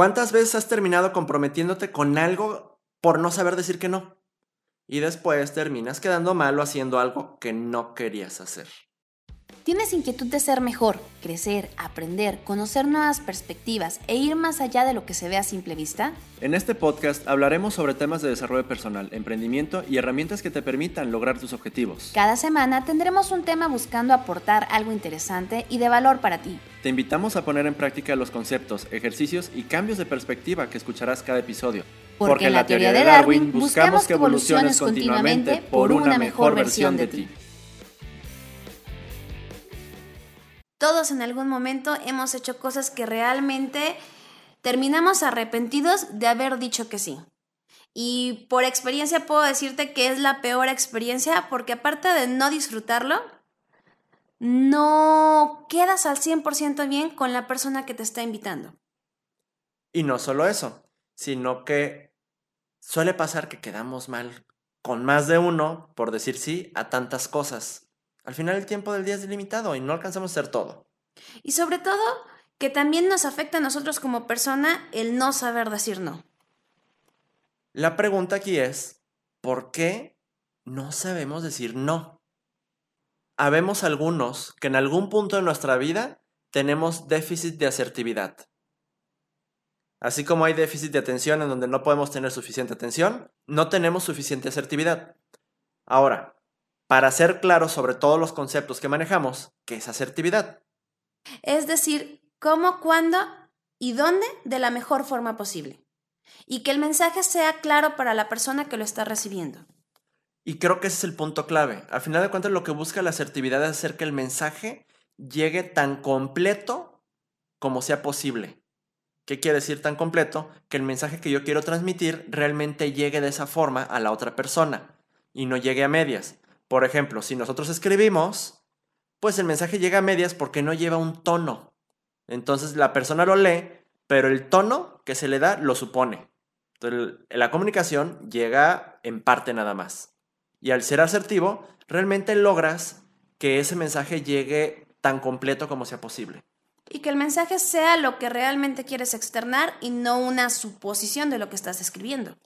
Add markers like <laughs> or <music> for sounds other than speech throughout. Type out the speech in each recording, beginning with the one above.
¿Cuántas veces has terminado comprometiéndote con algo por no saber decir que no? Y después terminas quedando mal o haciendo algo que no querías hacer. ¿Tienes inquietud de ser mejor, crecer, aprender, conocer nuevas perspectivas e ir más allá de lo que se ve a simple vista? En este podcast hablaremos sobre temas de desarrollo personal, emprendimiento y herramientas que te permitan lograr tus objetivos. Cada semana tendremos un tema buscando aportar algo interesante y de valor para ti. Te invitamos a poner en práctica los conceptos, ejercicios y cambios de perspectiva que escucharás cada episodio. Porque, en la teoría de Darwin buscamos que evoluciones continuamente por una mejor versión de ti. Todos en algún momento hemos hecho cosas que realmente terminamos arrepentidos de haber dicho que sí. Y por experiencia puedo decirte que es la peor experiencia porque aparte de no disfrutarlo, no quedas al 100% bien con la persona que te está invitando. Y no solo eso, sino que suele pasar que quedamos mal con más de uno por decir sí a tantas cosas. Al final el tiempo del día es limitado y no alcanzamos a hacer todo. Y sobre todo, que también nos afecta a nosotros como persona el no saber decir no. La pregunta aquí es, ¿por qué no sabemos decir no? Habemos algunos que en algún punto de nuestra vida tenemos déficit de asertividad. Así como hay déficit de atención en donde no podemos tener suficiente atención, no tenemos suficiente asertividad. Ahora, para ser claros sobre todos los conceptos que manejamos, ¿qué es asertividad? Es decir, cómo, cuándo y dónde de la mejor forma posible. Y que el mensaje sea claro para la persona que lo está recibiendo. Y creo que ese es el punto clave. Al final de cuentas, lo que busca la asertividad es hacer que el mensaje llegue tan completo como sea posible. ¿Qué quiere decir tan completo? Que el mensaje que yo quiero transmitir realmente llegue de esa forma a la otra persona y no llegue a medias. Por ejemplo, si nosotros escribimos, pues el mensaje llega a medias porque no lleva un tono. Entonces la persona lo lee, pero el tono que se le da lo supone. Entonces la comunicación llega en parte nada más. Y al ser asertivo, realmente logras que ese mensaje llegue tan completo como sea posible. Y que el mensaje sea lo que realmente quieres externar y no una suposición de lo que estás escribiendo.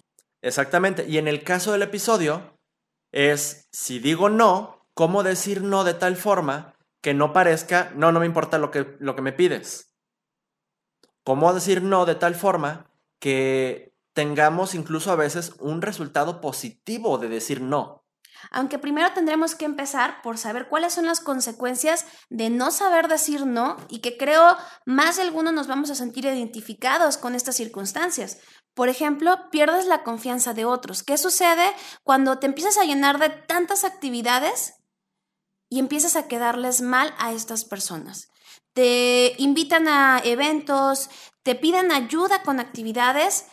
Exactamente. Y en el caso del episodio, es, si digo no, ¿cómo decir no de tal forma que no parezca, no, no me importa lo que, lo que me pides? ¿Cómo decir no de tal forma que tengamos incluso a veces un resultado positivo de decir no? Aunque primero tendremos que empezar por saber cuáles son las consecuencias de no saber decir no y que creo más de algunos nos vamos a sentir identificados con estas circunstancias. Por ejemplo, pierdes la confianza de otros. ¿Qué sucede cuando te empiezas a llenar de tantas actividades y empiezas a quedarles mal a estas personas? Te invitan a eventos, te piden ayuda con actividades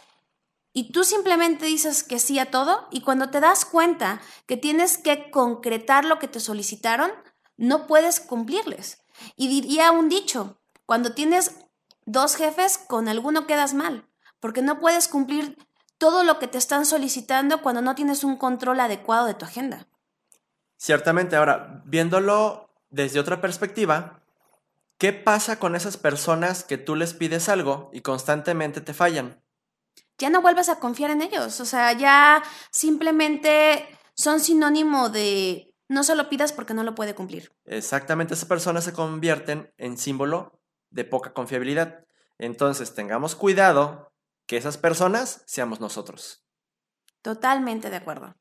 y tú simplemente dices que sí a todo y cuando te das cuenta que tienes que concretar lo que te solicitaron, no puedes cumplirles. Y diría un dicho, cuando tienes dos jefes, con alguno quedas mal porque no puedes cumplir todo lo que te están solicitando cuando no tienes un control adecuado de tu agenda. Ciertamente, ahora, viéndolo desde otra perspectiva, ¿qué pasa con esas personas que tú les pides algo y constantemente te fallan? Ya no vuelves a confiar en ellos, o sea, ya simplemente son sinónimo de no se lo pidas porque no lo puede cumplir. Exactamente, esas personas se convierten en símbolo de poca confiabilidad. Entonces, tengamos cuidado que esas personas seamos nosotros. Totalmente de acuerdo.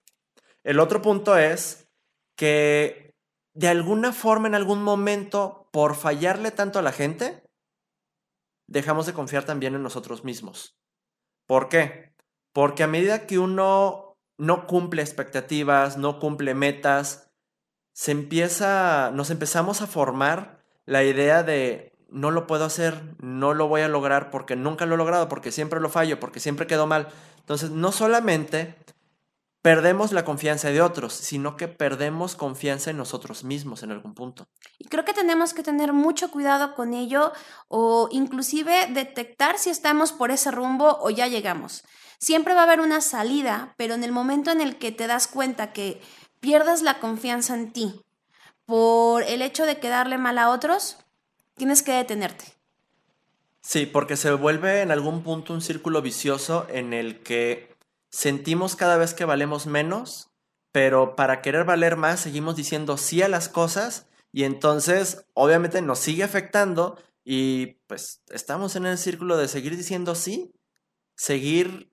El otro punto es que de alguna forma, en algún momento, por fallarle tanto a la gente, dejamos de confiar también en nosotros mismos. ¿Por qué? Porque a medida que uno no cumple expectativas, no cumple metas, se empieza, nos empezamos a formar la idea de no lo puedo hacer, no lo voy a lograr porque nunca lo he logrado, porque siempre lo fallo, porque siempre quedo mal. Entonces, no solamente perdemos la confianza de otros, sino que perdemos confianza en nosotros mismos en algún punto. Y creo que tenemos que tener mucho cuidado con ello o inclusive detectar si estamos por ese rumbo o ya llegamos. Siempre va a haber una salida, pero en el momento en el que te das cuenta que pierdes la confianza en ti por el hecho de quedarle mal a otros, tienes que detenerte. Sí, porque se vuelve en algún punto un círculo vicioso en el que sentimos cada vez que valemos menos, pero para querer valer más seguimos diciendo sí a las cosas y entonces obviamente nos sigue afectando y pues estamos en el círculo de seguir diciendo sí, seguir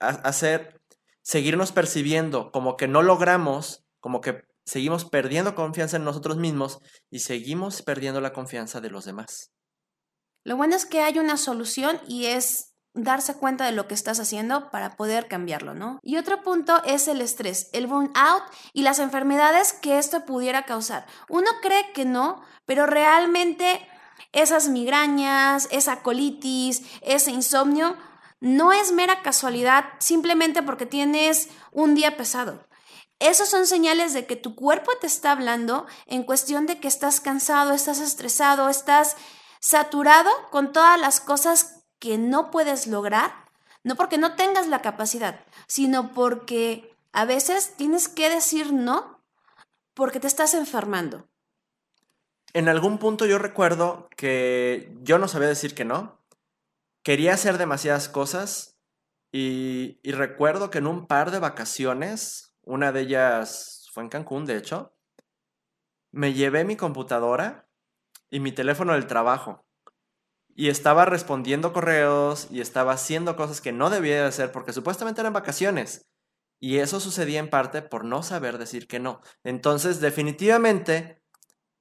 hacer seguirnos percibiendo como que no logramos, como que seguimos perdiendo confianza en nosotros mismos y seguimos perdiendo la confianza de los demás. Lo bueno es que hay una solución y es darse cuenta de lo que estás haciendo para poder cambiarlo, ¿no? Y otro punto es el estrés, el burnout y las enfermedades que esto pudiera causar. Uno cree que no, pero realmente esas migrañas, esa colitis, ese insomnio, no es mera casualidad simplemente porque tienes un día pesado. Esos son señales de que tu cuerpo te está hablando en cuestión de que estás cansado, estás estresado, estás saturado con todas las cosas que no puedes lograr, no porque no tengas la capacidad, sino porque a veces tienes que decir no porque te estás enfermando. En algún punto yo recuerdo que yo no sabía decir que no, quería hacer demasiadas cosas y, y recuerdo que en un par de vacaciones una de ellas fue en Cancún, de hecho. Me llevé mi computadora y mi teléfono del trabajo. Y estaba respondiendo correos y estaba haciendo cosas que no debía de hacer porque supuestamente eran vacaciones. Y eso sucedía en parte por no saber decir que no. Entonces, definitivamente,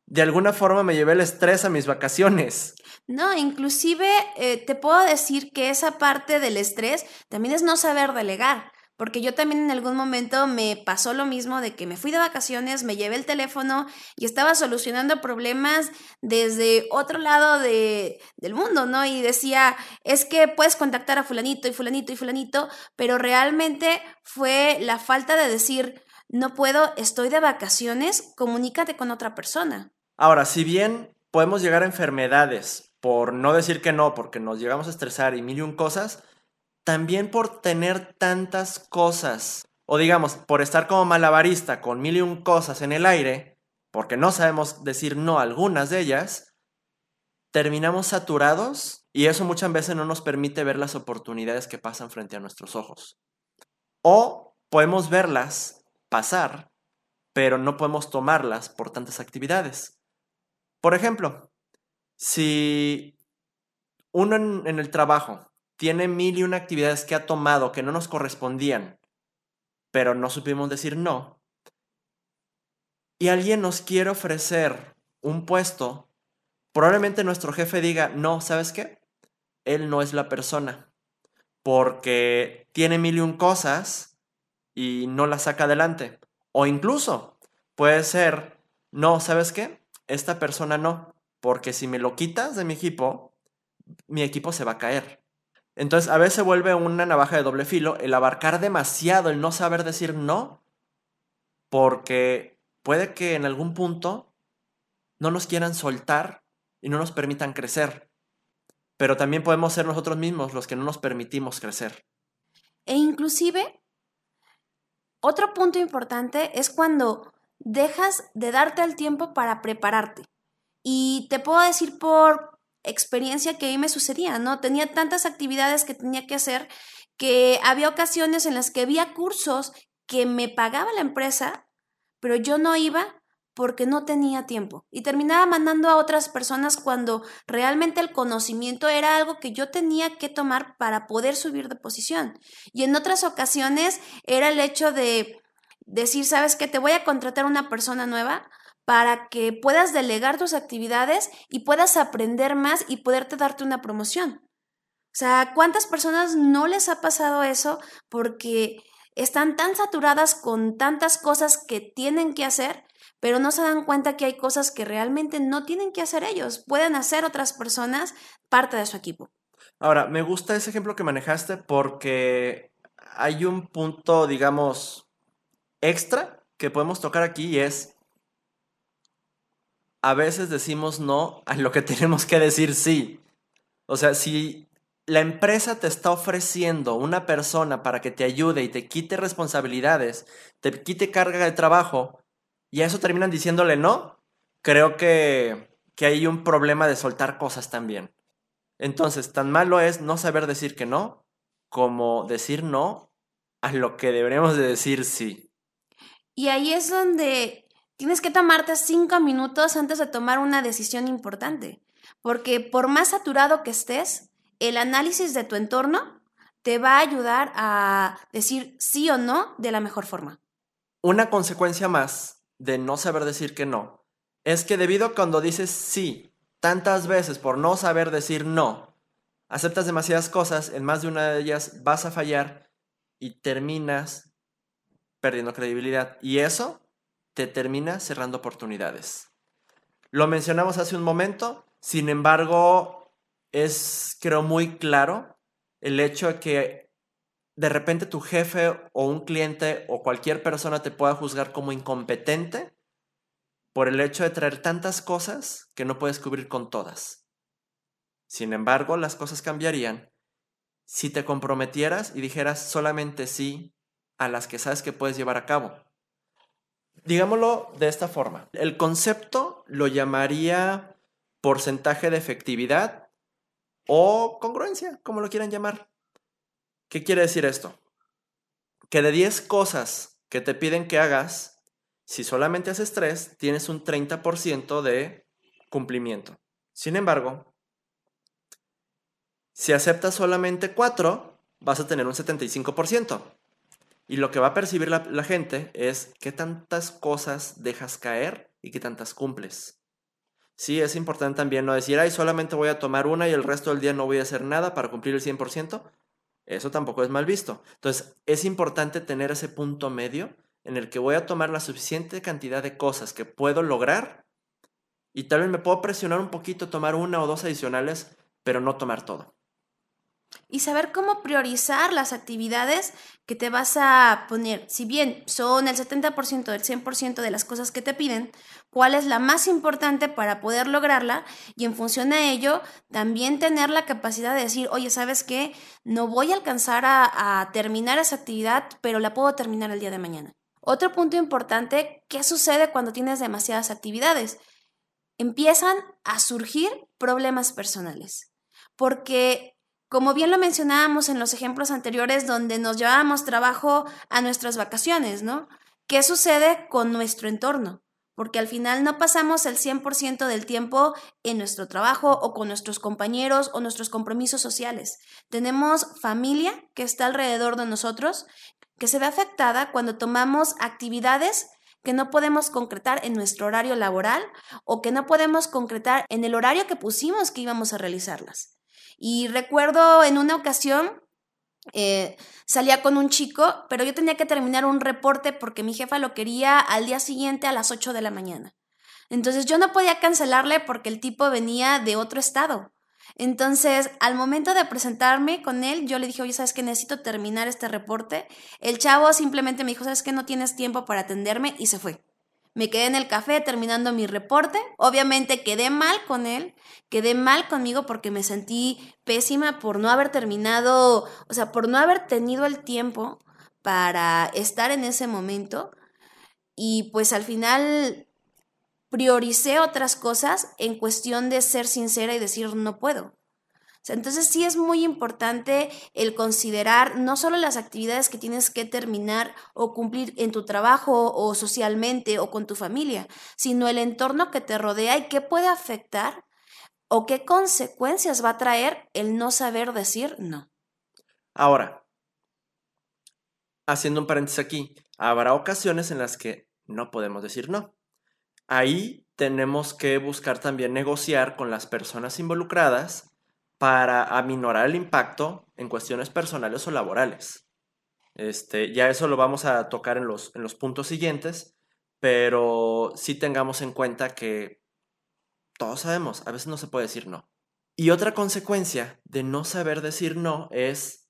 de alguna forma me llevé el estrés a mis vacaciones. No, inclusive eh, te puedo decir que esa parte del estrés también es no saber delegar. Porque yo también en algún momento me pasó lo mismo de que me fui de vacaciones, me llevé el teléfono y estaba solucionando problemas desde otro lado de, del mundo, ¿no? Y decía, es que puedes contactar a fulanito y fulanito y fulanito, pero realmente fue la falta de decir, no puedo, estoy de vacaciones, comunícate con otra persona. Ahora, si bien podemos llegar a enfermedades por no decir que no, porque nos llegamos a estresar y mil y un cosas, también por tener tantas cosas, o digamos, por estar como malabarista con mil y un cosas en el aire, porque no sabemos decir no a algunas de ellas, terminamos saturados y eso muchas veces no nos permite ver las oportunidades que pasan frente a nuestros ojos. O podemos verlas pasar, pero no podemos tomarlas por tantas actividades. Por ejemplo, si uno en, el trabajo tiene mil y una actividades que ha tomado que no nos correspondían, pero no supimos decir no, y alguien nos quiere ofrecer un puesto, probablemente nuestro jefe diga, no, ¿sabes qué? Él no es la persona, porque tiene mil y un cosas y no las saca adelante. O incluso puede ser, no, ¿sabes qué? Esta persona no, porque si me lo quitas de mi equipo, mi equipo se va a caer. Entonces, a veces vuelve una navaja de doble filo el abarcar demasiado, el no saber decir no, porque puede que en algún punto no nos quieran soltar y no nos permitan crecer. Pero también podemos ser nosotros mismos los que no nos permitimos crecer. E inclusive, otro punto importante es cuando dejas de darte el tiempo para prepararte. Y te puedo decir por experiencia que ahí me sucedía, ¿no? Tenía tantas actividades que tenía que hacer que había ocasiones en las que había cursos que me pagaba la empresa, pero yo no iba porque no tenía tiempo y terminaba mandando a otras personas cuando realmente el conocimiento era algo que yo tenía que tomar para poder subir de posición. Y en otras ocasiones era el hecho de decir, sabes que te voy a contratar una persona nueva, para que puedas delegar tus actividades y puedas aprender más y poderte darte una promoción. O sea, ¿cuántas personas no les ha pasado eso porque están tan saturadas con tantas cosas que tienen que hacer, pero no se dan cuenta que hay cosas que realmente no tienen que hacer ellos, pueden hacer otras personas parte de su equipo. Ahora, me gusta ese ejemplo que manejaste porque hay un punto, digamos, extra que podemos tocar aquí y es a veces decimos no a lo que <laughs> tenemos que decir sí. O sea, si la empresa te está ofreciendo una persona para que te ayude y te quite responsabilidades, te quite carga de trabajo, y a eso terminan diciéndole no, creo que, que hay un problema de soltar cosas también. Entonces, tan malo es no saber decir que no como decir no a lo que deberíamos de decir sí. Y ahí es donde tienes que tomarte cinco minutos antes de tomar una decisión importante, porque por más saturado que estés, el análisis de tu entorno te va a ayudar a decir sí o no de la mejor forma. Una consecuencia más de no saber decir que no es que debido a cuando dices sí tantas veces por no saber decir no, aceptas demasiadas cosas, en más de una de ellas vas a fallar y terminas perdiendo credibilidad. Y eso te termina cerrando oportunidades. Lo mencionamos hace un momento, sin embargo, es creo muy claro el hecho de que de repente tu jefe o un cliente o cualquier persona te pueda juzgar como incompetente por el hecho de traer tantas cosas que no puedes cubrir con todas. Sin embargo, las cosas cambiarían si te comprometieras y dijeras solamente sí a las que sabes que puedes llevar a cabo. Digámoslo de esta forma. El concepto lo llamaría porcentaje de efectividad o congruencia, como lo quieran llamar. ¿Qué quiere decir esto? Que de 10 cosas que te piden que hagas, si solamente haces 3, tienes un 30% de cumplimiento. Sin embargo, si aceptas solamente 4, vas a tener un 75%. Y lo que va a percibir la, gente es qué tantas cosas dejas caer y qué tantas cumples. Sí, es importante también no decir, ay, solamente voy a tomar una y el resto del día no voy a hacer nada para cumplir el 100%. Eso tampoco es mal visto. Entonces, es importante tener ese punto medio en el que voy a tomar la suficiente cantidad de cosas que puedo lograr y tal vez me puedo presionar un poquito, tomar una o dos adicionales, pero no tomar todo y saber cómo priorizar las actividades que te vas a poner. Si bien son el 70% del 100% de las cosas que te piden, cuál es la más importante para poder lograrla y en función a ello también tener la capacidad de decir, oye, ¿sabes qué? No voy a alcanzar a, a terminar esa actividad, pero la puedo terminar el día de mañana. Otro punto importante, ¿qué sucede cuando tienes demasiadas actividades? Empiezan a surgir problemas personales, porque como bien lo mencionábamos en los ejemplos anteriores donde nos llevábamos trabajo a nuestras vacaciones, ¿no? ¿Qué sucede con nuestro entorno? Porque al final no pasamos el 100% del tiempo en nuestro trabajo o con nuestros compañeros o nuestros compromisos sociales. Tenemos familia que está alrededor de nosotros, que se ve afectada cuando tomamos actividades que no podemos concretar en nuestro horario laboral o que no podemos concretar en el horario que pusimos que íbamos a realizarlas. Y recuerdo en una ocasión eh, salía con un chico, pero yo tenía que terminar un reporte porque mi jefa lo quería al día siguiente a las 8 de la mañana. Entonces yo no podía cancelarle porque el tipo venía de otro estado. Entonces, al momento de presentarme con él, yo le dije, oye, ¿sabes que necesito terminar este reporte? El chavo simplemente me dijo, ¿sabes que no tienes tiempo para atenderme? Y se fue. Me quedé en el café terminando mi reporte. Obviamente quedé mal con él, quedé mal conmigo porque me sentí pésima por no haber terminado, o sea, por no haber tenido el tiempo para estar en ese momento. Y pues al final prioricé otras cosas en cuestión de ser sincera y decir no puedo. Entonces sí es muy importante el considerar no solo las actividades que tienes que terminar o cumplir en tu trabajo o socialmente o con tu familia, sino el entorno que te rodea y qué puede afectar o qué consecuencias va a traer el no saber decir no. Ahora, haciendo un paréntesis aquí, habrá ocasiones en las que no podemos decir no. Ahí tenemos que buscar también negociar con las personas involucradas para aminorar el impacto en cuestiones personales o laborales. Este, ya eso lo vamos a tocar en los, en los puntos siguientes, pero sí tengamos en cuenta que todos sabemos, a veces no se puede decir no. Y otra consecuencia de no saber decir no es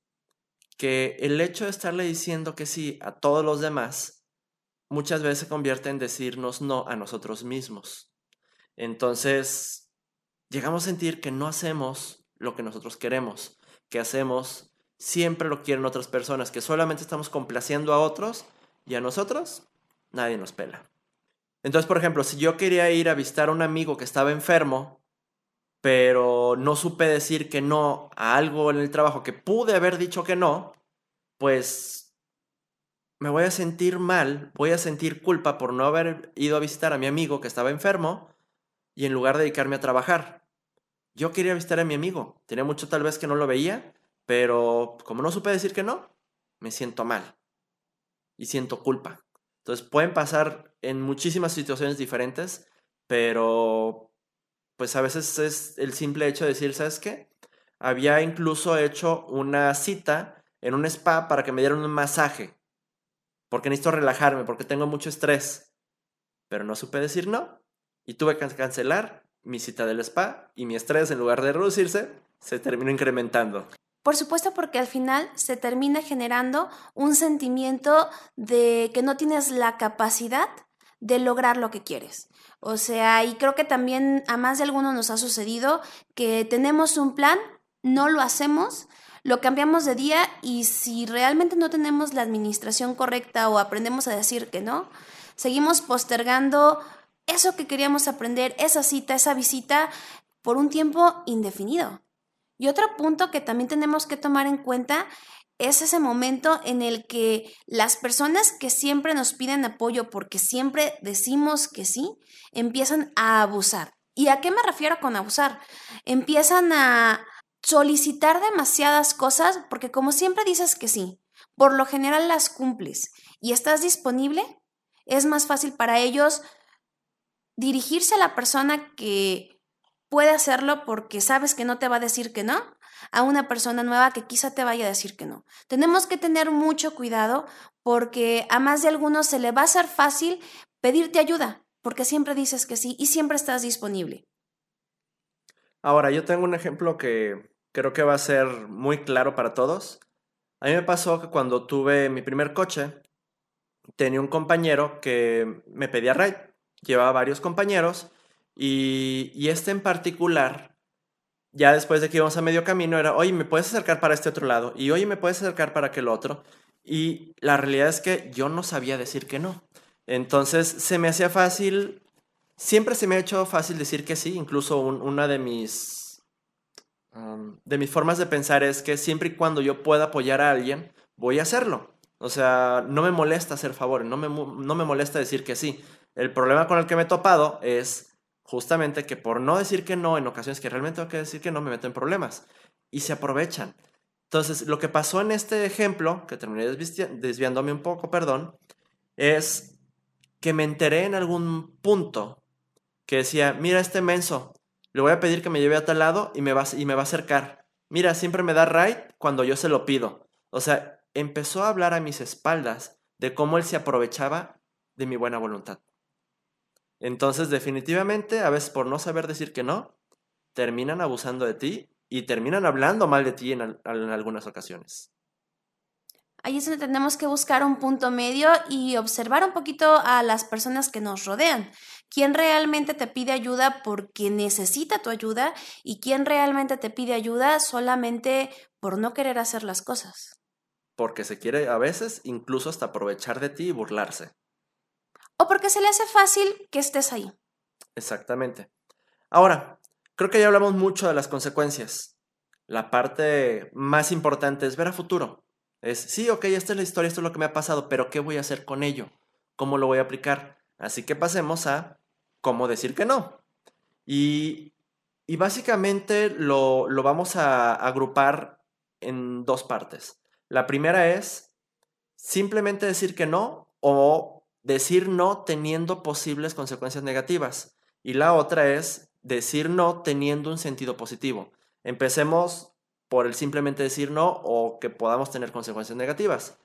que el hecho de estarle diciendo que sí a todos los demás muchas veces se convierte en decirnos no a nosotros mismos. Entonces, llegamos a sentir que no hacemos lo que nosotros queremos, que hacemos, siempre lo quieren otras personas, que solamente estamos complaciendo a otros y a nosotros nadie nos pela. Entonces, por ejemplo, si yo quería ir a visitar a un amigo que estaba enfermo, pero no supe decir que no a algo en el trabajo que pude haber dicho que no, pues me voy a sentir mal, voy a sentir culpa por no haber ido a visitar a mi amigo que estaba enfermo y en lugar de dedicarme a trabajar. Yo quería visitar a mi amigo, tenía mucho tal vez que no lo veía, pero como no supe decir que no, me siento mal y siento culpa. Entonces pueden pasar en muchísimas situaciones diferentes, pero pues a veces es el simple hecho de decir, ¿sabes qué? Había incluso hecho una cita en un spa para que me dieran un masaje, porque necesito relajarme, porque tengo mucho estrés, pero no supe decir no y tuve que cancelar mi cita del spa y mi estrés en lugar de reducirse se terminó incrementando. Por supuesto, porque al final se termina generando un sentimiento de que no tienes la capacidad de lograr lo que quieres. O sea, y creo que también a más de alguno nos ha sucedido que tenemos un plan, no lo hacemos, lo cambiamos de día y si realmente no tenemos la administración correcta o aprendemos a decir que no, seguimos postergando eso que queríamos aprender, esa cita, esa visita, por un tiempo indefinido. Y otro punto que también tenemos que tomar en cuenta es ese momento en el que las personas que siempre nos piden apoyo porque siempre decimos que sí, empiezan a abusar. ¿Y a qué me refiero con abusar? Empiezan a solicitar demasiadas cosas porque como siempre dices que sí, por lo general las cumples y estás disponible, es más fácil para ellos dirigirse a la persona que puede hacerlo porque sabes que no te va a decir que no, a una persona nueva que quizá te vaya a decir que no. Tenemos que tener mucho cuidado porque a más de algunos se le va a hacer fácil pedirte ayuda, porque siempre dices que sí y siempre estás disponible. Ahora, yo tengo un ejemplo que creo que va a ser muy claro para todos. A mí me pasó que cuando tuve mi primer coche, tenía un compañero que me pedía ride. Llevaba varios compañeros y, este en particular, ya después de que íbamos a medio camino, era, oye, ¿me puedes acercar para este otro lado? Y oye, ¿me puedes acercar para aquel otro? Y la realidad es que yo no sabía decir que no. Entonces se me hacía fácil, siempre se me ha hecho fácil decir que sí, incluso una de mis, de mis formas de pensar es que siempre y cuando yo pueda apoyar a alguien, voy a hacerlo. O sea, no me molesta hacer favores, no me, no me molesta decir que sí. El problema con el que me he topado es justamente que por no decir que no, en ocasiones que realmente tengo que decir que no, me meto en problemas. Y se aprovechan. Entonces, lo que pasó en este ejemplo, que terminé desviándome un poco, perdón, es que me enteré en algún punto que decía, mira este menso, le voy a pedir que me lleve a tal lado y me va, y me va a acercar. Mira, siempre me da right cuando yo se lo pido. O sea, empezó a hablar a mis espaldas de cómo él se aprovechaba de mi buena voluntad. Entonces, definitivamente, a veces por no saber decir que no, terminan abusando de ti y terminan hablando mal de ti en, algunas ocasiones. Ahí es donde tenemos que buscar un punto medio y observar un poquito a las personas que nos rodean. ¿Quién realmente te pide ayuda porque necesita tu ayuda y quién realmente te pide ayuda solamente por no querer hacer las cosas? Porque se quiere a veces incluso hasta aprovechar de ti y burlarse o porque se le hace fácil que estés ahí. Exactamente. Ahora, creo que ya hablamos mucho de las consecuencias. La parte más importante es ver a futuro. Es, sí, ok, esta es la historia, esto es lo que me ha pasado, pero ¿qué voy a hacer con ello? ¿Cómo lo voy a aplicar? Así que pasemos a cómo decir que no. Y, y básicamente lo, lo vamos a agrupar en dos partes. La primera es simplemente decir que no o decir no teniendo posibles consecuencias negativas. Y la otra es decir no teniendo un sentido positivo. Empecemos por el simplemente decir no o que podamos tener consecuencias negativas.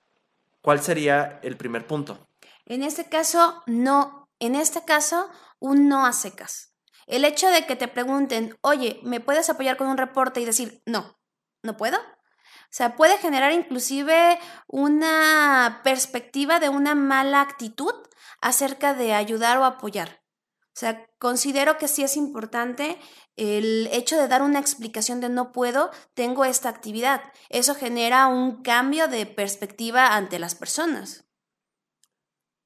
¿Cuál sería el primer punto? En este caso, no. En este caso, un no a secas. El hecho de que te pregunten, oye, ¿me puedes apoyar con un reporte y decir, no, no puedo? O sea, puede generar inclusive una perspectiva de una mala actitud acerca de ayudar o apoyar. O sea, considero que sí es importante el hecho de dar una explicación de no puedo, tengo esta actividad. Eso genera un cambio de perspectiva ante las personas.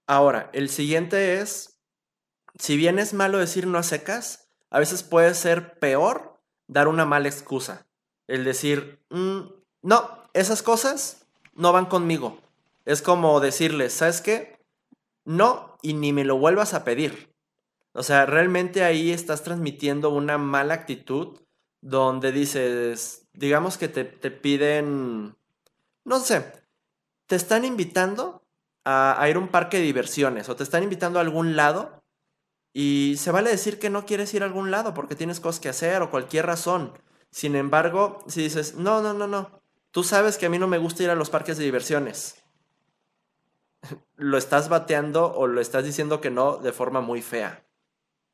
Ahora, el siguiente es, si bien es malo decir no a secas, a veces puede ser peor dar una mala excusa. El decir, "Mm, no, esas cosas no van conmigo. Es como decirles, ¿sabes qué? No, y ni me lo vuelvas a pedir. O sea, realmente ahí estás transmitiendo una mala actitud donde dices, digamos que te, te piden, no sé, te están invitando a, a ir a un parque de diversiones o te están invitando a algún lado y se vale decir que no quieres ir a algún lado porque tienes cosas que hacer o cualquier razón. Sin embargo, si dices, no, no, no, no, tú sabes que a mí no me gusta ir a los parques de diversiones, <laughs> lo estás bateando o lo estás diciendo que no de forma muy fea.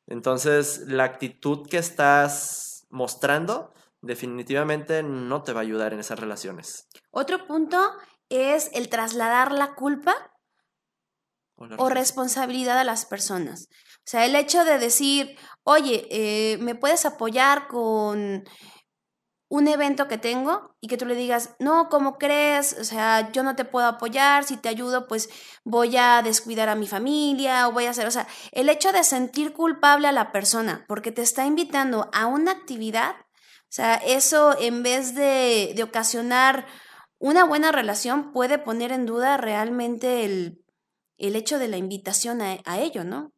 Entonces, la actitud que estás mostrando definitivamente no te va a ayudar en esas relaciones. Otro punto es el trasladar la culpa O la o responsabilidad a las personas. O sea, el hecho de decir, oye, eh, ¿me puedes apoyar con un evento que tengo? Y que tú le digas, no, ¿cómo crees? O sea, yo no te puedo apoyar, si te ayudo, pues voy a descuidar a mi familia o voy a hacer, o sea, el hecho de sentir culpable a la persona porque te está invitando a una actividad, o sea, eso en vez de, de ocasionar una buena relación puede poner en duda realmente el, el hecho de la invitación a, a ello, ¿no?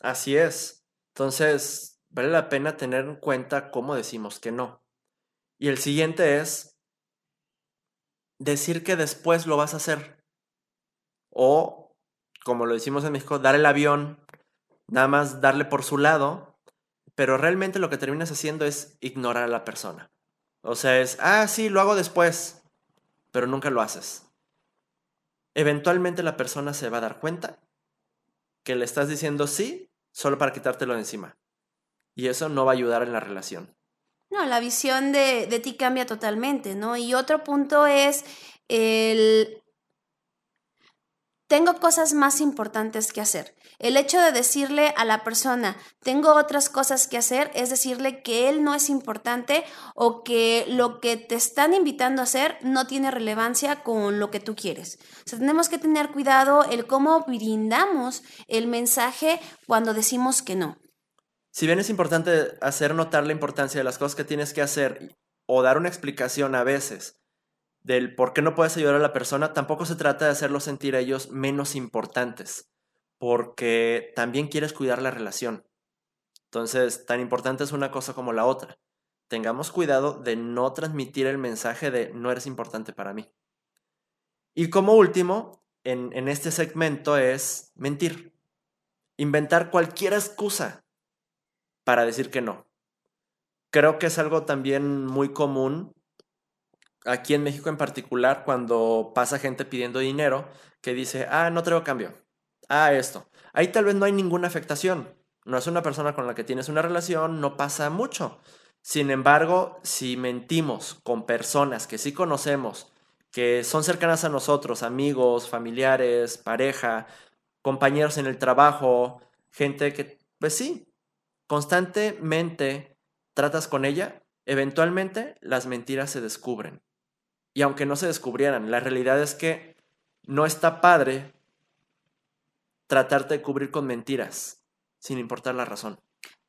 Así es. Entonces, vale la pena tener en cuenta cómo decimos que no. Y el siguiente es decir que después lo vas a hacer. O, como lo decimos en México, dar el avión, nada más darle por su lado, pero realmente lo que terminas haciendo es ignorar a la persona. O sea, es, ah, sí, lo hago después, pero nunca lo haces. Eventualmente la persona se va a dar cuenta que le estás diciendo sí solo para quitártelo de encima. Y eso no va a ayudar en la relación. No, la visión de, de ti cambia totalmente, ¿no? Y otro punto es el... Tengo cosas más importantes que hacer. El hecho de decirle a la persona, tengo otras cosas que hacer, es decirle que él no es importante o que lo que te están invitando a hacer no tiene relevancia con lo que tú quieres. O sea, tenemos que tener cuidado el cómo brindamos el mensaje cuando decimos que no. Si bien es importante hacer notar la importancia de las cosas que tienes que hacer o dar una explicación a veces del por qué no puedes ayudar a la persona, tampoco se trata de hacerlos sentir a ellos menos importantes, porque también quieres cuidar la relación. Entonces, tan importante es una cosa como la otra. Tengamos cuidado de no transmitir el mensaje de no eres importante para mí. Y como último, en, en este segmento es mentir. Inventar cualquier excusa para decir que no. Creo que es algo también muy común aquí en México en particular cuando pasa gente pidiendo dinero que dice, ah, no traigo cambio. Ah, esto. Ahí tal vez no hay ninguna afectación. No es una persona con la que tienes una relación, no pasa mucho. Sin embargo, si mentimos con personas que sí conocemos, que son cercanas a nosotros, amigos, familiares, pareja, compañeros en el trabajo, gente que, pues sí, constantemente tratas con ella, eventualmente las mentiras se descubren. Y aunque no se descubrieran, la realidad es que no está padre tratarte de cubrir con mentiras, sin importar la razón.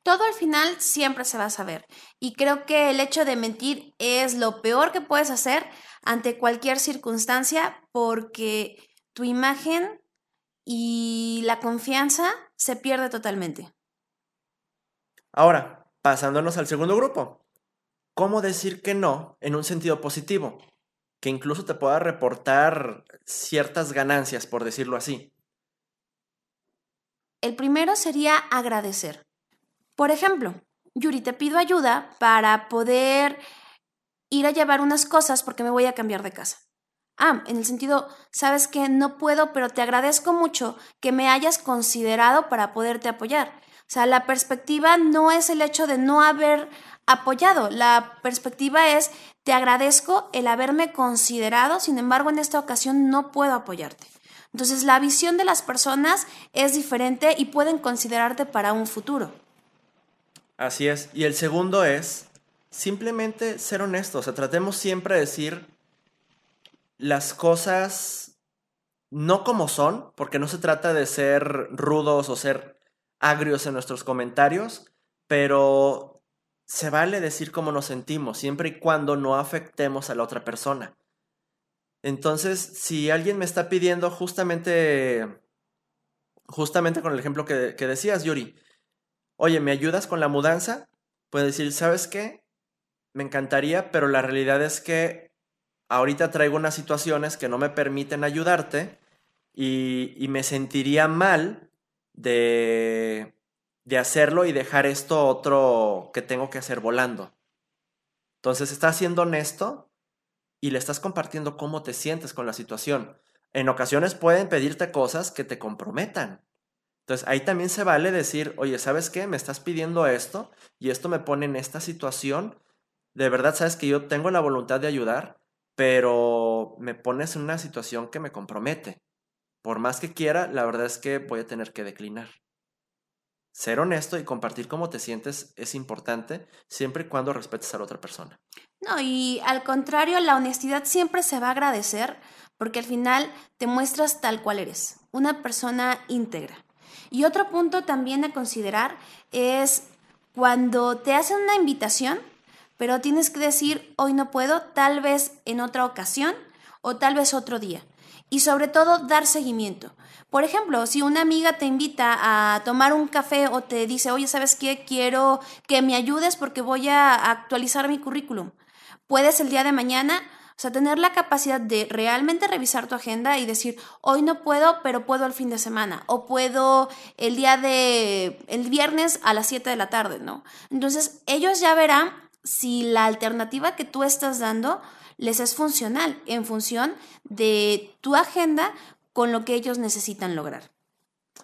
Todo al final siempre se va a saber. Y creo que el hecho de mentir es lo peor que puedes hacer ante cualquier circunstancia porque tu imagen y la confianza se pierde totalmente. Ahora, pasándonos al segundo grupo. ¿Cómo decir que no en un sentido positivo? Que incluso te pueda reportar ciertas ganancias, por decirlo así. El primero sería agradecer. Por ejemplo, Yuri, te pido ayuda para poder ir a llevar unas cosas porque me voy a cambiar de casa. Ah, en el sentido, sabes que no puedo, pero te agradezco mucho que me hayas considerado para poderte apoyar. O sea, la perspectiva no es el hecho de no haber apoyado, la perspectiva es te agradezco el haberme considerado, sin embargo, en esta ocasión no puedo apoyarte. Entonces, la visión de las personas es diferente y pueden considerarte para un futuro. Así es. Y el segundo es simplemente ser honestos. O sea, tratemos siempre de decir las cosas no como son, porque no se trata de ser rudos o ser agrios en nuestros comentarios, pero se vale decir cómo nos sentimos, siempre y cuando no afectemos a la otra persona. Entonces, si alguien me está pidiendo justamente, justamente con el ejemplo que, decías, Yuri, oye, ¿me ayudas con la mudanza? Puedes decir, ¿sabes qué? Me encantaría, pero la realidad es que ahorita traigo unas situaciones que no me permiten ayudarte y me sentiría mal de, de hacerlo y dejar esto otro que tengo que hacer volando. Entonces estás siendo honesto y le estás compartiendo cómo te sientes con la situación. En ocasiones pueden pedirte cosas que te comprometan. Entonces ahí también se vale decir, oye, ¿sabes qué? Me estás pidiendo esto y esto me pone en esta situación. De verdad, sabes que yo tengo la voluntad de ayudar, pero me pones en una situación que me compromete. Por más que quiera, la verdad es que voy a tener que declinar. Ser honesto y compartir cómo te sientes es importante siempre y cuando respetes a la otra persona. No, y al contrario, la honestidad siempre se va a agradecer porque al final te muestras tal cual eres, una persona íntegra. Y otro punto también a considerar es cuando te hacen una invitación, pero tienes que decir, hoy no puedo, tal vez en otra ocasión o tal vez otro día. Y sobre todo, dar seguimiento. Por ejemplo, si una amiga te invita a tomar un café o te dice, oye, ¿sabes qué? Quiero que me ayudes porque voy a actualizar mi currículum. Puedes el día de mañana, o sea, tener la capacidad de realmente revisar tu agenda y decir, hoy no puedo, pero puedo el fin de semana, o puedo el día de, el viernes a las 7 de la tarde, ¿no? Entonces, ellos ya verán si la alternativa que tú estás dando les es funcional en función de tu agenda con lo que ellos necesitan lograr.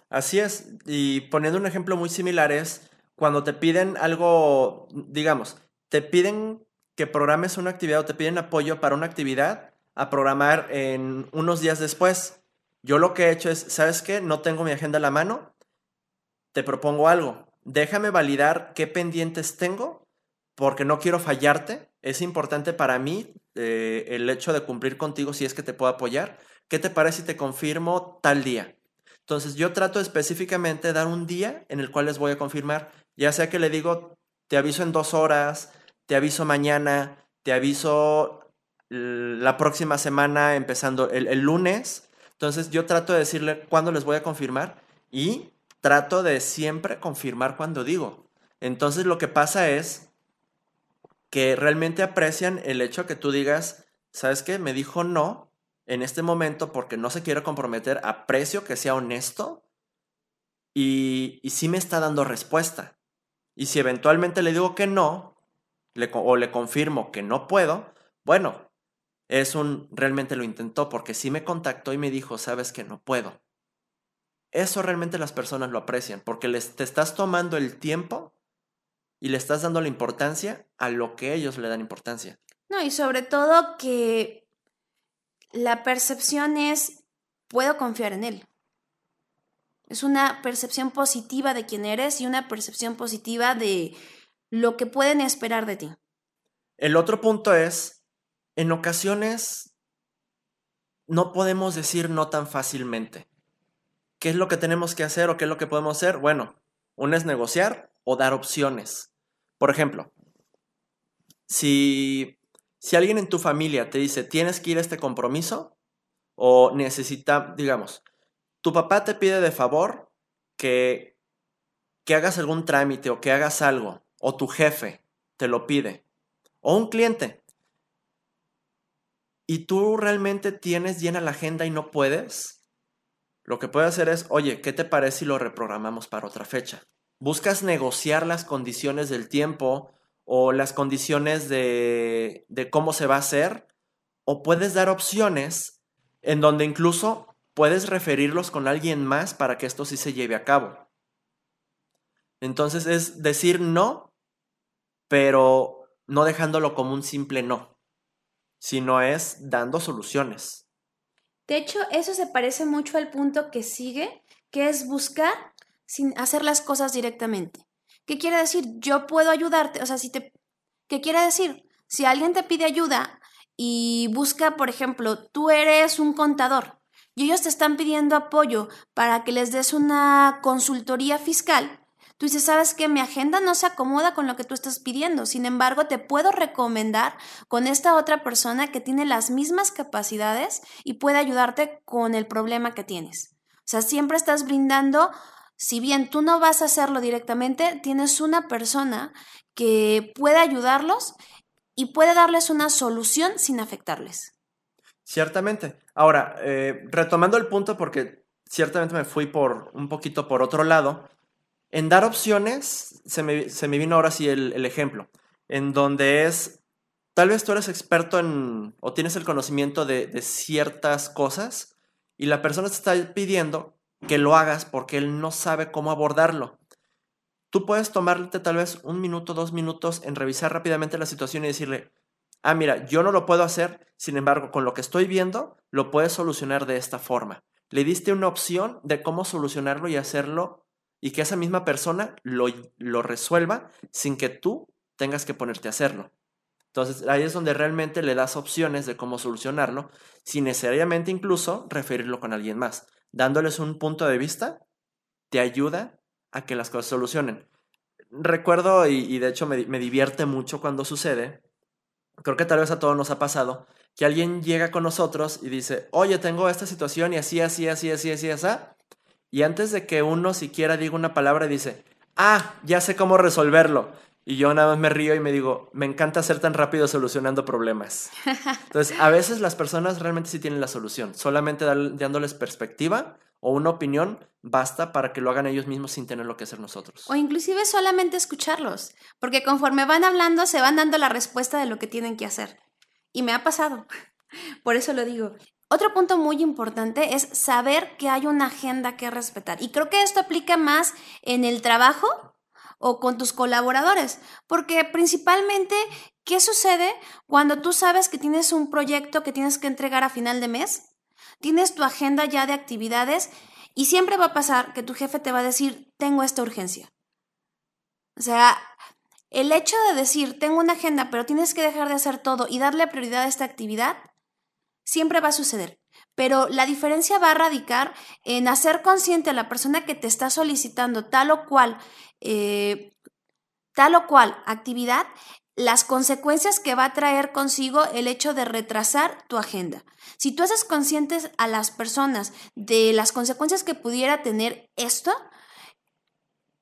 Así es, y poniendo un ejemplo muy similar es cuando te piden algo, digamos, te piden que programes una actividad o te piden apoyo para una actividad a programar en unos días después. Yo lo que he hecho es, ¿sabes qué? No tengo mi agenda a la mano, te propongo algo. Déjame validar qué pendientes tengo porque no quiero fallarte. Es importante para mí eh, el hecho de cumplir contigo si es que te puedo apoyar. ¿Qué te parece si te confirmo tal día? Entonces yo trato específicamente de dar un día en el cual les voy a confirmar, ya sea que le digo, te aviso en dos horas, te aviso mañana, te aviso la próxima semana empezando el, el lunes. Entonces yo trato de decirle cuándo les voy a confirmar y trato de siempre confirmar cuando digo. Entonces lo que pasa es que realmente aprecian el hecho que tú digas, ¿sabes qué? Me dijo no, en este momento porque no se quiere comprometer, aprecio que sea honesto y, y sí me está dando respuesta. Y si eventualmente le digo que no, o le confirmo que no puedo, bueno, es un, realmente lo intentó porque sí me contactó y me dijo, sabes que no puedo. Eso realmente las personas lo aprecian porque les, te estás tomando el tiempo y le estás dando la importancia a lo que ellos le dan importancia. No, y sobre todo que la percepción es, puedo confiar en él. Es una percepción positiva de quién eres y una percepción positiva de lo que pueden esperar de ti. El otro punto es, en ocasiones no podemos decir no tan fácilmente. ¿Qué es lo que tenemos que hacer o qué es lo que podemos hacer? Bueno, una es negociar o dar opciones. Por ejemplo, si si alguien en tu familia te dice, tienes que ir a este compromiso, o necesita, digamos, tu papá te pide de favor que, que hagas algún trámite o que hagas algo, o tu jefe te lo pide, o un cliente, y tú realmente tienes llena la agenda y no puedes, lo que puedes hacer es, oye, ¿qué te parece si lo reprogramamos para otra fecha? Buscas negociar las condiciones del tiempo o las condiciones de, cómo se va a hacer, o puedes dar opciones en donde incluso puedes referirlos con alguien más para que esto sí se lleve a cabo. Entonces es decir no, pero no dejándolo como un simple no, sino es dando soluciones. De hecho, eso se parece mucho al punto que sigue, que es buscar sin hacer las cosas directamente. ¿Qué quiere decir? Yo puedo ayudarte, o sea, si te... ¿Qué quiere decir? Si alguien te pide ayuda y busca, por ejemplo, tú eres un contador y ellos te están pidiendo apoyo para que les des una consultoría fiscal, Tú dices, sabes que mi agenda no se acomoda con lo que tú estás pidiendo. Sin embargo, te puedo recomendar con esta otra persona que tiene las mismas capacidades y puede ayudarte con el problema que tienes. O sea, siempre estás brindando, si bien tú no vas a hacerlo directamente, tienes una persona que puede ayudarlos y puede darles una solución sin afectarles. Ciertamente. Ahora, eh, retomando el punto, porque ciertamente me fui por un poquito por otro lado, en dar opciones, se me, vino ahora sí el, ejemplo, en donde es, tal vez tú eres experto en, o tienes el conocimiento de, de ciertas cosas, y la persona te está pidiendo que lo hagas porque él no sabe cómo abordarlo. Tú puedes tomarte tal vez un minuto, dos minutos en revisar rápidamente la situación y decirle, ah, mira, yo no lo puedo hacer, sin embargo, con lo que estoy viendo, lo puedes solucionar de esta forma. Le diste una opción de cómo solucionarlo y hacerlo y que esa misma persona lo, lo resuelva sin que tú tengas que ponerte a hacerlo. Entonces ahí es donde realmente le das opciones de cómo solucionarlo, sin necesariamente incluso referirlo con alguien más. Dándoles un punto de vista, te ayuda a que las cosas solucionen. Recuerdo, y, de hecho me, me divierte mucho cuando sucede, creo que tal vez a todos nos ha pasado, que alguien llega con nosotros y dice, oye, tengo esta situación y así, así, así, así, así, así, y antes de que uno siquiera diga una palabra, dice, ah, ya sé cómo resolverlo. Y yo nada más me río y me digo, me encanta ser tan rápido solucionando problemas. <laughs> Entonces, a veces las personas realmente sí tienen la solución. Solamente dándoles perspectiva o una opinión basta para que lo hagan ellos mismos sin tener lo que hacer nosotros. O inclusive solamente escucharlos, porque conforme van hablando se van dando la respuesta de lo que tienen que hacer. Y me ha pasado. <laughs> Por eso lo digo. Otro punto muy importante es saber que hay una agenda que respetar. Y creo que esto aplica más en el trabajo o con tus colaboradores, porque principalmente, ¿qué sucede cuando tú sabes que tienes un proyecto que tienes que entregar a final de mes? Tienes tu agenda ya de actividades y siempre va a pasar que tu jefe te va a decir, tengo esta urgencia. O sea, el hecho de decir, tengo una agenda, pero tienes que dejar de hacer todo y darle prioridad a esta actividad, siempre va a suceder. Pero la diferencia va a radicar en hacer consciente a la persona que te está solicitando tal o cual, eh, tal o cual actividad, las consecuencias que va a traer consigo el hecho de retrasar tu agenda. Si tú haces conscientes a las personas de las consecuencias que pudiera tener esto,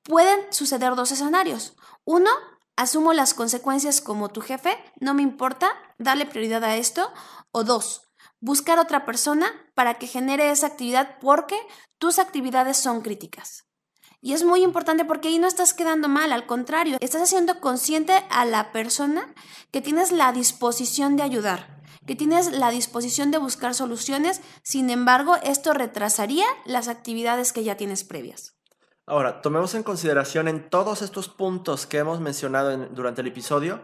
pueden suceder dos escenarios. Uno, asumo las consecuencias como tu jefe, no me importa, darle prioridad a esto. O dos, buscar otra persona para que genere esa actividad porque tus actividades son críticas. Y es muy importante porque ahí no estás quedando mal, al contrario, estás haciendo consciente a la persona que tienes la disposición de ayudar, que tienes la disposición de buscar soluciones, sin embargo, esto retrasaría las actividades que ya tienes previas. Ahora, tomemos en consideración en todos estos puntos que hemos mencionado durante el episodio,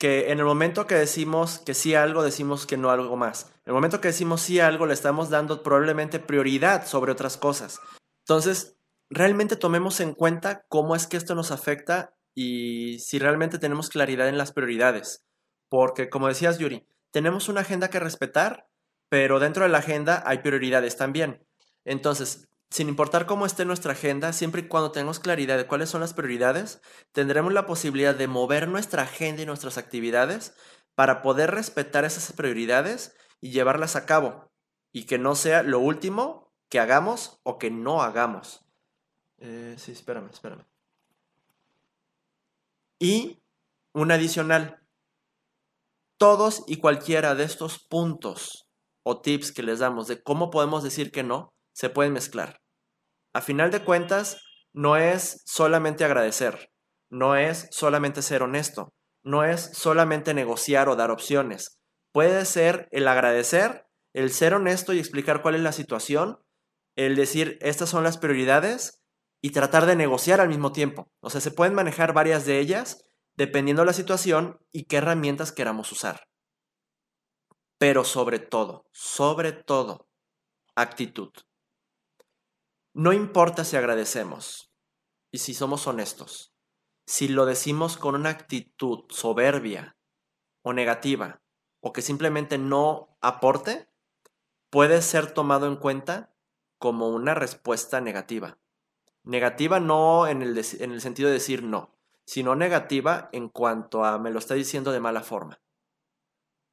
que en el momento que decimos que sí a algo, decimos que no a algo más. En el momento que decimos sí a algo, le estamos dando probablemente prioridad sobre otras cosas. Entonces, realmente tomemos en cuenta cómo es que esto nos afecta y si realmente tenemos claridad en las prioridades. Porque, como decías, Yuri, tenemos una agenda que respetar, pero dentro de la agenda hay prioridades también. Entonces, sin importar cómo esté nuestra agenda, siempre y cuando tengamos claridad de cuáles son las prioridades, tendremos la posibilidad de mover nuestra agenda y nuestras actividades para poder respetar esas prioridades y llevarlas a cabo. Y que no sea lo último que hagamos o que no hagamos. Eh, sí, espérame, espérame. Y un adicional. Todos y cualquiera de estos puntos o tips que les damos de cómo podemos decir que no, se pueden mezclar. A final de cuentas, no es solamente agradecer, no es solamente ser honesto, no es solamente negociar o dar opciones. Puede ser el agradecer, el ser honesto y explicar cuál es la situación, el decir estas son las prioridades y tratar de negociar al mismo tiempo. O sea, se pueden manejar varias de ellas dependiendo de la situación y qué herramientas queramos usar. Pero sobre todo, sobre todo, actitud. No importa si agradecemos y si somos honestos, si lo decimos con una actitud soberbia o negativa o que simplemente no aporte, puede ser tomado en cuenta como una respuesta negativa. Negativa no en el, en el sentido de decir no, sino negativa en cuanto a me lo está diciendo de mala forma.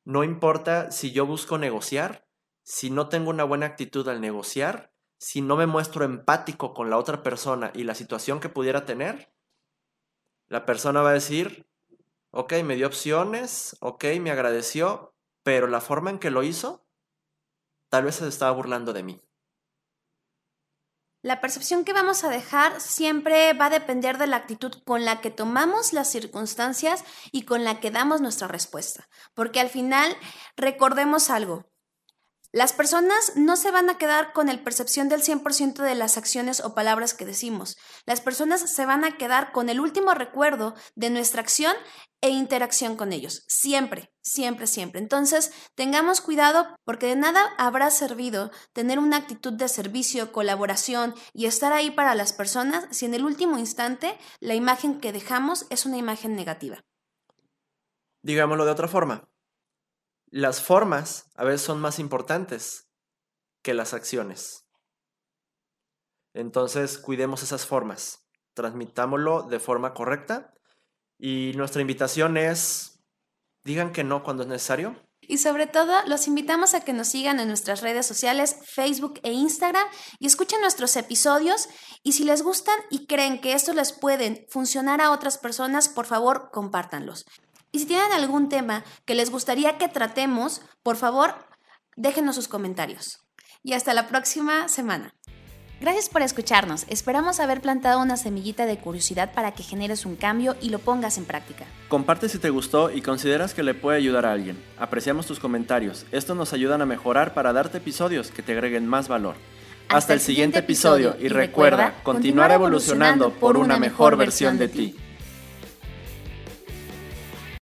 No importa si yo busco negociar, si no tengo una buena actitud al negociar, si no me muestro empático con la otra persona y la situación que pudiera tener, la persona va a decir, ok, me dio opciones, ok, me agradeció, pero la forma en que lo hizo, tal vez se estaba burlando de mí. La percepción que vamos a dejar siempre va a depender de la actitud con la que tomamos las circunstancias y con la que damos nuestra respuesta. Porque al final, recordemos algo, las personas no se van a quedar con el percepción del 100% de las acciones o palabras que decimos. Las personas se van a quedar con el último recuerdo de nuestra acción e interacción con ellos. Siempre, siempre, siempre. Entonces, tengamos cuidado porque de nada habrá servido tener una actitud de servicio, colaboración y estar ahí para las personas si en el último instante la imagen que dejamos es una imagen negativa. Digámoslo de otra forma las formas a veces son más importantes que las acciones. Entonces, cuidemos esas formas, transmitámoslo de forma correcta y nuestra invitación es, digan que no cuando es necesario. Y sobre todo, los invitamos a que nos sigan en nuestras redes sociales, Facebook e Instagram, y escuchen nuestros episodios. Y si les gustan y creen que esto les pueden funcionar a otras personas, por favor, compártanlos. Y si tienen algún tema que les gustaría que tratemos, por favor, déjenos sus comentarios. Y hasta la próxima semana. Gracias por escucharnos. Esperamos haber plantado una semillita de curiosidad para que generes un cambio y lo pongas en práctica. Comparte si te gustó y consideras que le puede ayudar a alguien. Apreciamos tus comentarios. Estos nos ayudan a mejorar para darte episodios que te agreguen más valor. Hasta, el siguiente episodio y recuerda, continuar evolucionando por una mejor versión de ti.